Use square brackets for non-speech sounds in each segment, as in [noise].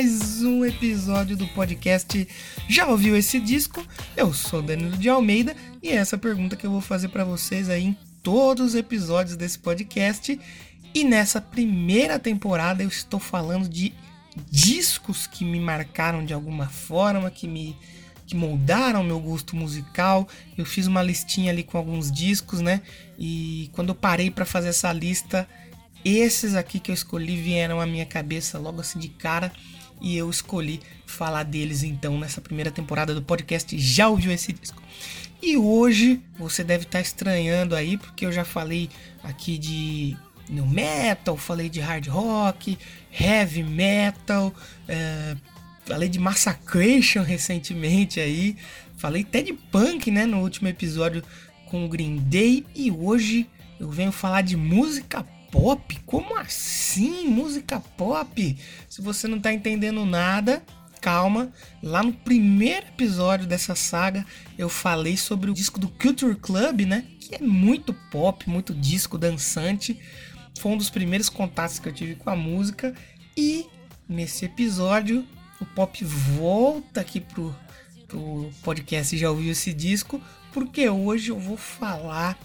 Mais um episódio do podcast Já ouviu esse disco? Eu sou Danilo de Almeida e é essa pergunta que eu vou fazer para vocês aí em todos os episódios desse podcast. E nessa primeira temporada eu estou falando de discos que me marcaram de alguma forma, que me que moldaram meu gosto musical. Eu fiz uma listinha ali com alguns discos, né? E quando eu parei para fazer essa lista, esses aqui que eu escolhi vieram à minha cabeça logo assim de cara e eu escolhi falar deles então nessa primeira temporada do podcast. Já ouviu esse disco? E hoje você deve estar estranhando aí, porque eu já falei aqui de no metal, falei de hard rock, heavy metal, é, falei de Massacration [laughs] recentemente aí, falei até de punk, né, no último episódio com o Green Day e hoje eu venho falar de música pop? Como assim música pop? Se você não tá entendendo nada, calma. Lá no primeiro episódio dessa saga eu falei sobre o disco do Culture Club, né, que é muito pop, muito disco dançante. Foi um dos primeiros contatos que eu tive com a música e nesse episódio o pop volta aqui pro, pro podcast Já Ouviu Esse Disco, porque hoje eu vou falar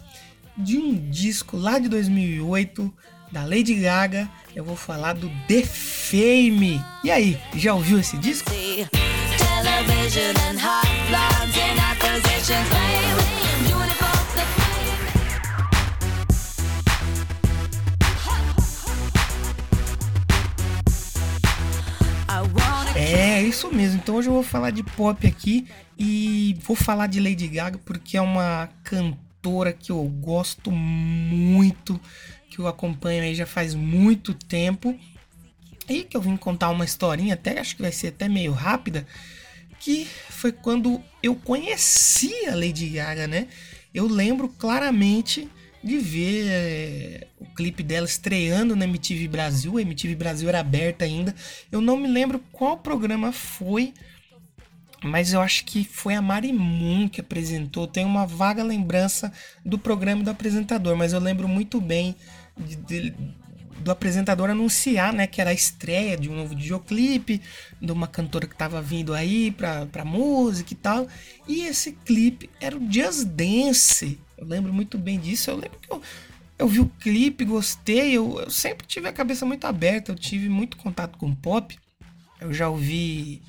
de um disco lá de 2008 da Lady Gaga. Eu vou falar do The Fame. E aí, já ouviu esse disco? Acquisitions, É, isso mesmo. Então hoje eu vou falar de pop aqui e vou falar de Lady Gaga porque é uma cantora que eu gosto muito, que eu acompanho aí já faz muito tempo e que eu vim contar uma historinha, até acho que vai ser até meio rápida, que foi quando eu conheci a Lady Gaga, né? Eu lembro claramente de ver é, o clipe dela estreando na MTV Brasil. A MTV Brasil era aberta ainda. Eu não me lembro qual programa foi, mas eu acho que foi a Marimun que apresentou. Tenho uma vaga lembrança do programa do apresentador, mas eu lembro muito bem de, de, do apresentador anunciar, né, que era a estreia de um novo videoclipe, de uma cantora que estava vindo aí pra, pra música e tal. E esse clipe era o Just Dance. Eu lembro muito bem disso. Eu lembro que eu, eu vi o clipe, gostei. Eu, eu sempre tive a cabeça muito aberta. Eu tive muito contato com pop. Eu já ouvi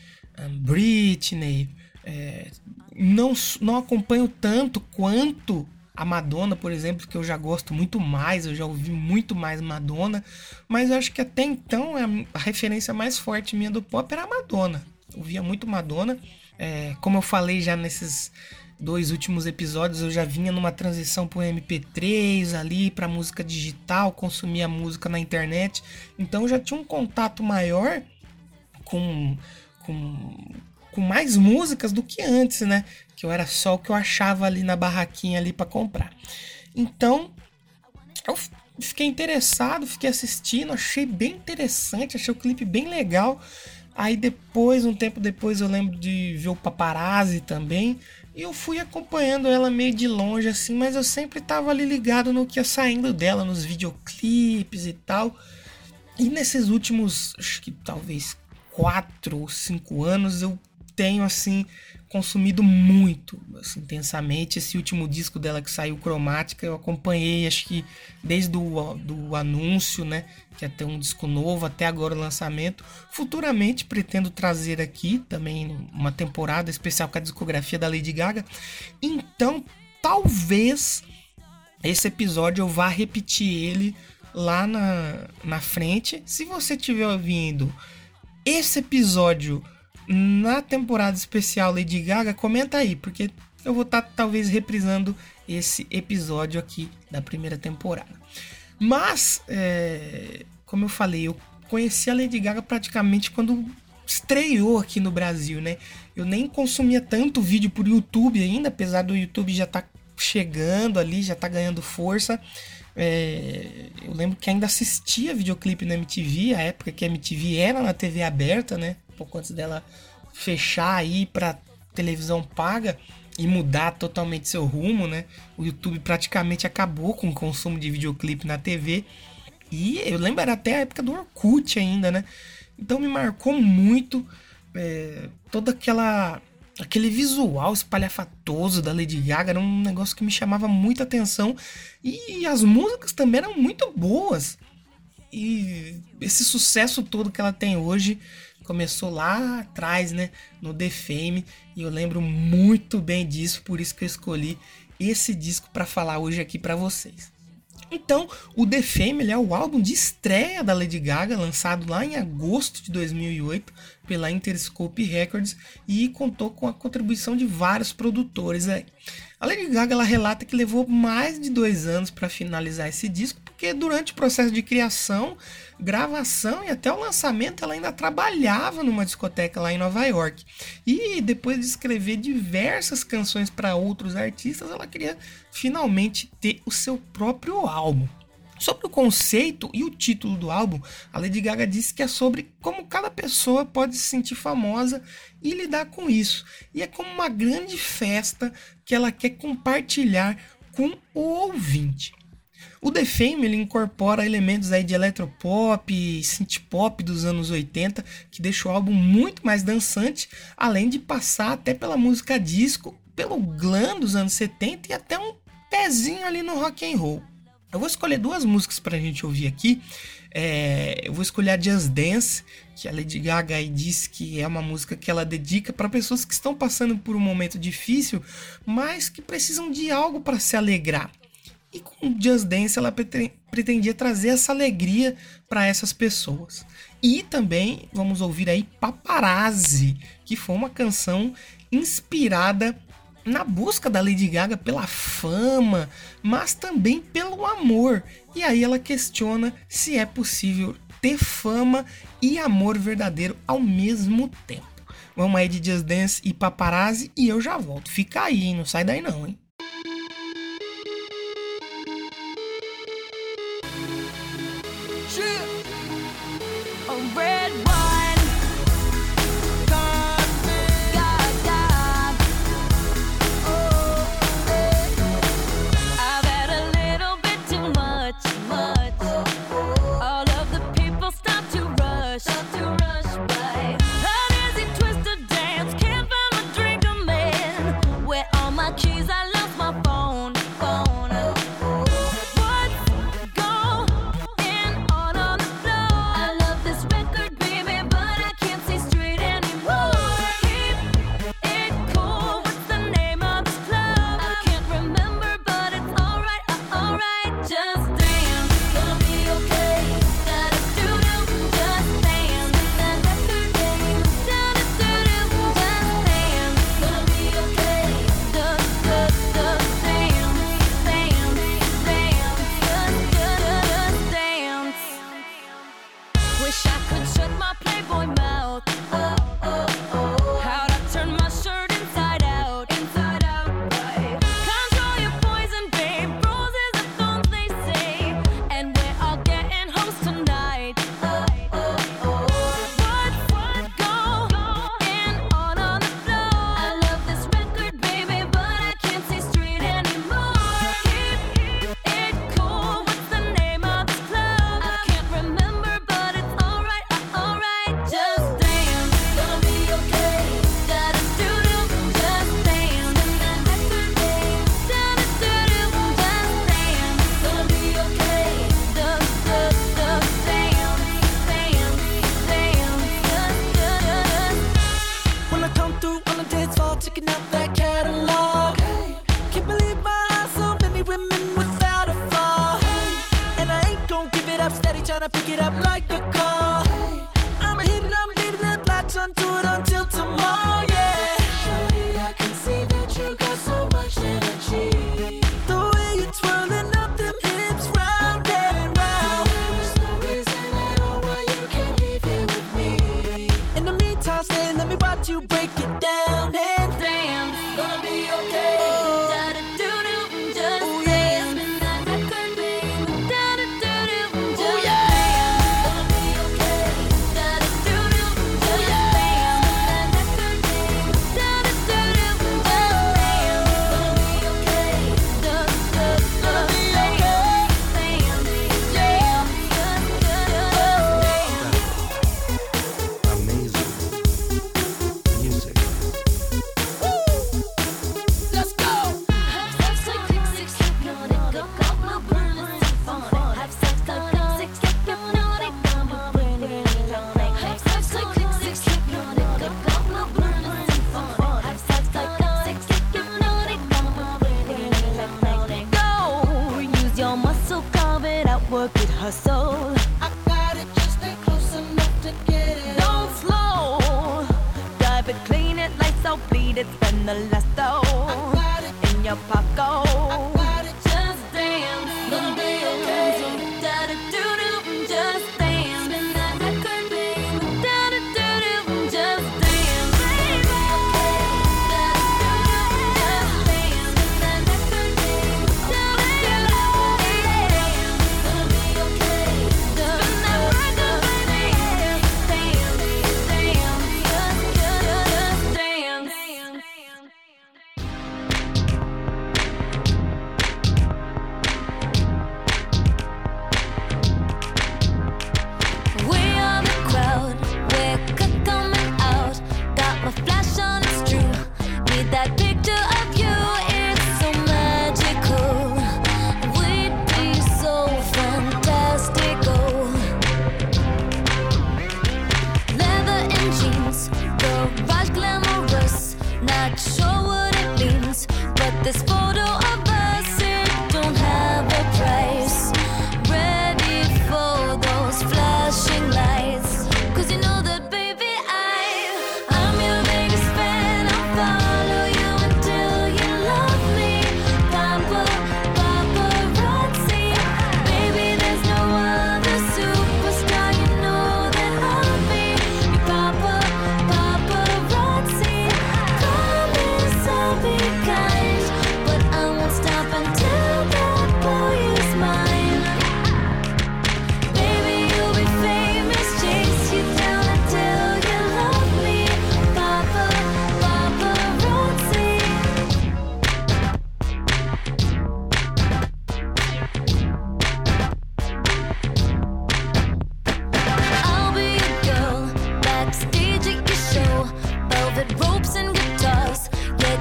Britney. É, não, não acompanho tanto quanto a Madonna, por exemplo, que eu já gosto muito mais, eu já ouvi muito mais Madonna, mas eu acho que até então a, referência mais forte minha do pop era a Madonna. Eu via muito Madonna. É, como eu falei já nesses dois últimos episódios, eu já vinha numa transição pro MP3 ali, para música digital, consumia música na internet. Então eu já tinha um contato maior com, com, com mais músicas do que antes, né? Que eu era só o que eu achava ali na barraquinha ali para comprar. Então, eu fiquei interessado, fiquei assistindo, achei bem interessante, achei o clipe bem legal. Aí depois, um tempo depois, eu lembro de ver o Paparazzi também. E eu fui acompanhando ela meio de longe assim, mas eu sempre tava ali ligado no que ia saindo dela, nos videoclipes e tal. E nesses últimos, acho que talvez quatro ou cinco anos, eu tenho assim consumido muito, assim, intensamente. Esse último disco dela que saiu, Cromática, eu acompanhei, acho que desde o do anúncio, né? Que ter um disco novo, até agora o lançamento. Futuramente pretendo trazer aqui também uma temporada especial com a discografia da Lady Gaga. Então, talvez esse episódio eu vá repetir ele lá na, na frente. Se você estiver ouvindo esse episódio na temporada especial Lady Gaga, comenta aí, porque eu vou estar tá, talvez reprisando esse episódio aqui da primeira temporada. Mas, é, como eu falei, eu conheci a Lady Gaga praticamente quando estreou aqui no Brasil, né? Eu nem consumia tanto vídeo por YouTube ainda, apesar do YouTube já tá chegando ali, já tá ganhando força. É, eu lembro que ainda assistia videoclipe na MTV, a época que a MTV era na TV aberta, né? pouco antes dela fechar aí para televisão paga e mudar totalmente seu rumo, né? O YouTube praticamente acabou com o consumo de videoclipe na TV. E eu lembro, era até a época do Orkut ainda, né? Então me marcou muito é, toda aquela aquele visual espalhafatoso da Lady Gaga era um negócio que me chamava muita atenção e as músicas também eram muito boas. E esse sucesso todo que ela tem hoje começou lá atrás, né, no The Fame, e eu lembro muito bem disso, por isso que eu escolhi esse disco para falar hoje aqui para vocês. Então, o The Fame é o álbum de estreia da Lady Gaga, lançado lá em agosto de 2008 pela Interscope Records e contou com a contribuição de vários produtores. Aí. A Lady Gaga ela relata que levou mais de dois anos para finalizar esse disco, porque durante o processo de criação, gravação e até o lançamento ela ainda trabalhava numa discoteca lá em Nova York. E depois de escrever diversas canções para outros artistas, ela queria finalmente ter o seu próprio álbum. Sobre o conceito e o título do álbum, a Lady Gaga disse que é sobre como cada pessoa pode se sentir famosa e lidar com isso. E é como uma grande festa que ela quer compartilhar com o ouvinte. O The Fame ele incorpora elementos aí de eletropop e synthpop dos anos 80, que deixa o álbum muito mais dançante, além de passar até pela música disco, pelo glam dos anos 70 e até um pezinho ali no rock and roll. Eu vou escolher duas músicas para a gente ouvir aqui. É, eu vou escolher a Just Dance, que a Lady Gaga disse que é uma música que ela dedica para pessoas que estão passando por um momento difícil, mas que precisam de algo para se alegrar. E com Just Dance ela pretendia trazer essa alegria para essas pessoas. E também vamos ouvir aí Paparazzi, que foi uma canção inspirada na busca da Lady Gaga pela fama, mas também pelo amor. E aí ela questiona se é possível ter fama e amor verdadeiro ao mesmo tempo. Vamos aí de Just Dance e Paparazzi e eu já volto. Fica aí, hein? Não sai daí não, hein?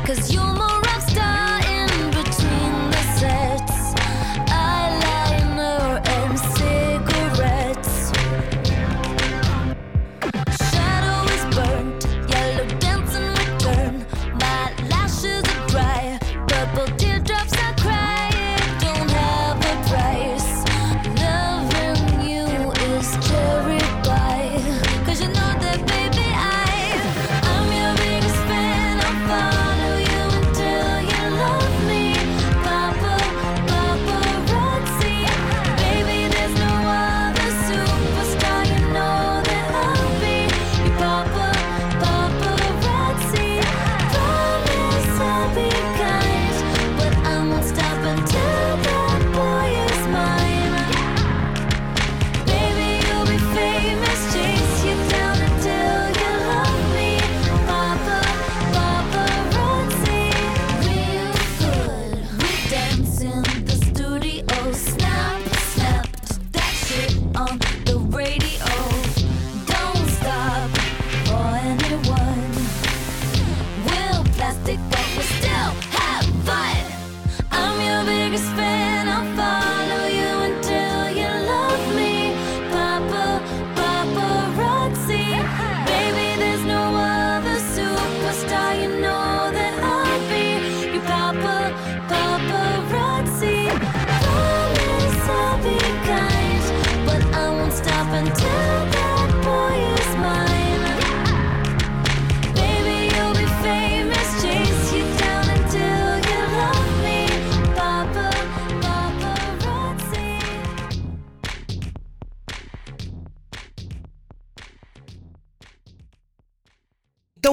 Cause you'll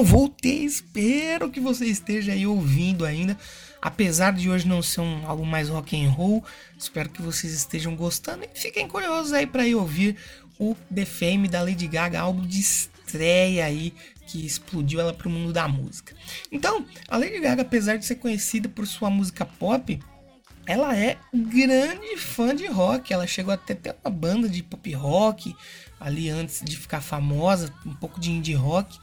Então voltei, espero que você esteja aí ouvindo ainda. Apesar de hoje não ser um, algo mais rock and roll, espero que vocês estejam gostando e fiquem curiosos aí para ir ouvir o The Fame da Lady Gaga, álbum de estreia aí que explodiu ela para o mundo da música. Então, a Lady Gaga, apesar de ser conhecida por sua música pop, ela é grande fã de rock. Ela chegou até ter uma banda de pop rock ali antes de ficar famosa, um pouco de indie rock.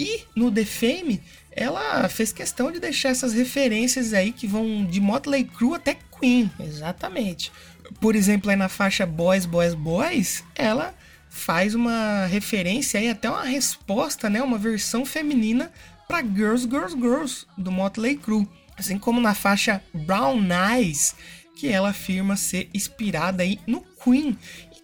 E no The Fame, ela fez questão de deixar essas referências aí que vão de Motley Crue até Queen, exatamente. Por exemplo, aí na faixa Boys, Boys, Boys, ela faz uma referência aí até uma resposta, né, uma versão feminina para Girls, Girls, Girls do Motley Crue, assim como na faixa Brown Eyes, que ela afirma ser inspirada aí no Queen.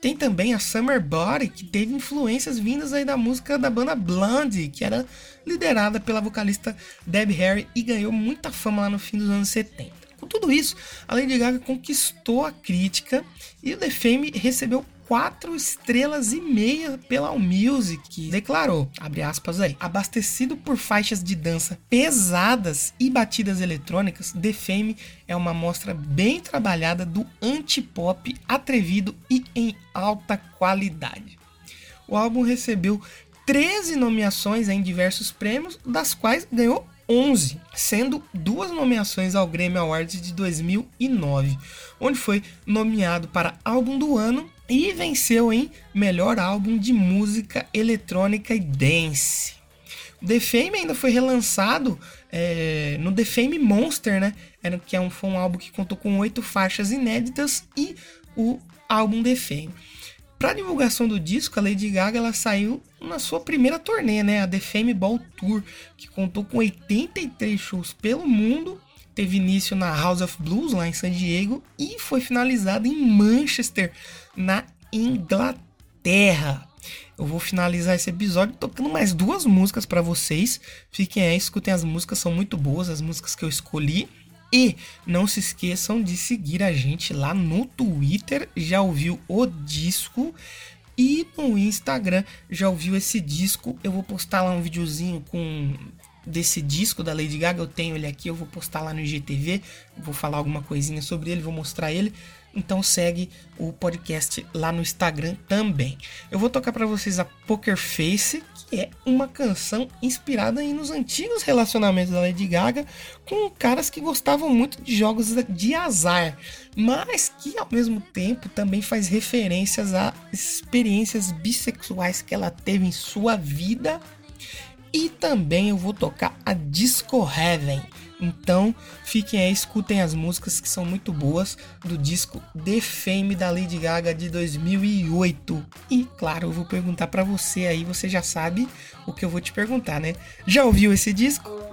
Tem também a Summer Body, que teve influências vindas aí da música da banda Blondie, que era liderada pela vocalista Debbie Harry e ganhou muita fama lá no fim dos anos 70. Com tudo isso, a Lady Gaga conquistou a crítica e o The Fame recebeu quatro estrelas e meia pela Allmusic, que declarou, abre aspas aí, abastecido por faixas de dança pesadas e batidas eletrônicas, The Fame é uma mostra bem trabalhada do antipop atrevido e em alta qualidade. O álbum recebeu 13 nomeações em diversos prêmios, das quais ganhou 11, sendo duas nomeações ao Grammy Awards de 2009, onde foi nomeado para Álbum do Ano e venceu em Melhor Álbum de Música Eletrônica e Dance. O The Fame ainda foi relançado é, no The Fame Monster, né? Era, que é um, foi um álbum que contou com oito faixas inéditas e o álbum The Fame. Para divulgação do disco, a Lady Gaga ela saiu na sua primeira turnê, né? A The Fame Ball Tour, que contou com 83 shows pelo mundo teve início na House of Blues, lá em San Diego, e foi finalizada em Manchester, na Inglaterra. Eu vou finalizar esse episódio tocando mais duas músicas para vocês. Fiquem aí, escutem as músicas, são muito boas as músicas que eu escolhi. E não se esqueçam de seguir a gente lá no Twitter, já ouviu o disco. E no Instagram, já ouviu esse disco. Eu vou postar lá um videozinho com desse disco da Lady Gaga. Eu tenho ele aqui, eu vou postar lá no IGTV, vou falar alguma coisinha sobre ele, vou mostrar ele. Então segue o podcast lá no Instagram também. Eu vou tocar para vocês a Poker Face, que é uma canção inspirada nos antigos relacionamentos da Lady Gaga com caras que gostavam muito de jogos de azar, mas que ao mesmo tempo também faz referências a experiências bissexuais que ela teve em sua vida e também eu vou tocar a Disco Heaven. Então fiquem aí, escutem as músicas que são muito boas do disco The Fame da Lady Gaga de 2008. E claro, eu vou perguntar para você aí, você já sabe o que eu vou te perguntar, né? Já ouviu esse disco?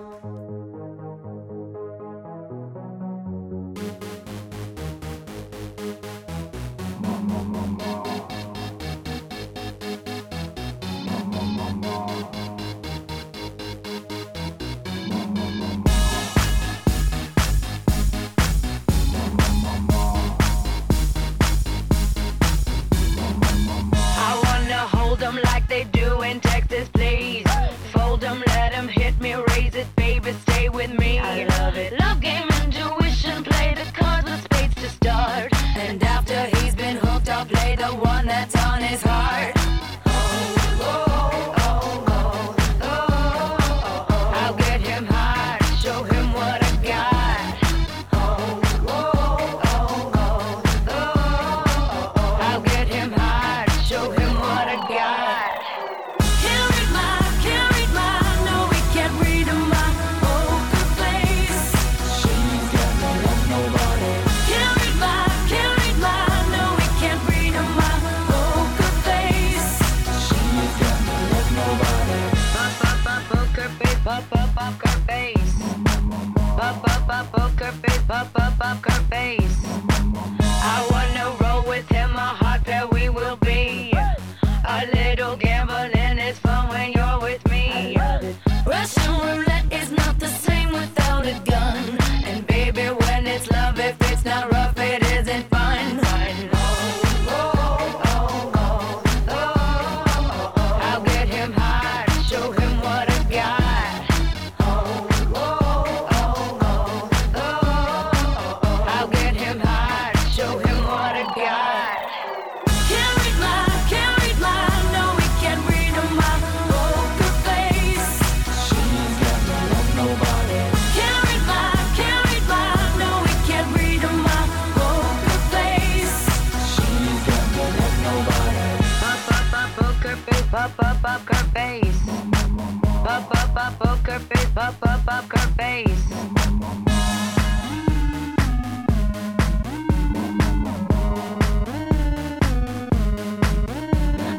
Bop up up her face. Bop up up her face. Bop up up her face. face. Bop bop bop poker face. Bop bop bop her face.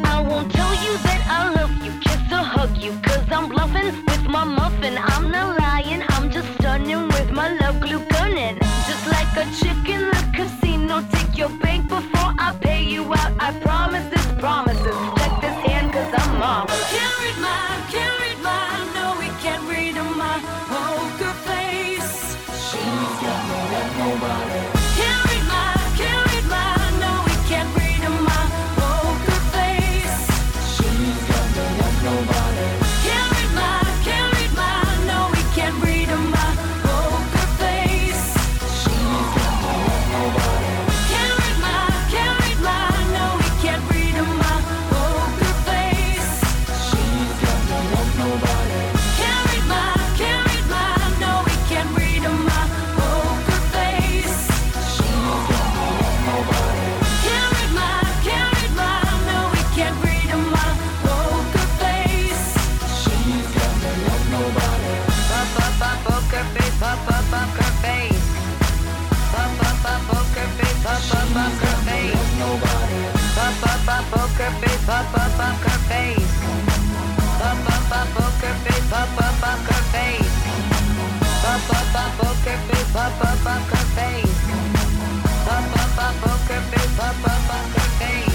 I won't tell you that I love you, kiss or hug you, cause I'm blind. Up up poker face, pop up poker face. Pop up up poker face, pop up poker face. Pop up up poker face, pop up poker face. Pop up up poker face, pop up poker face.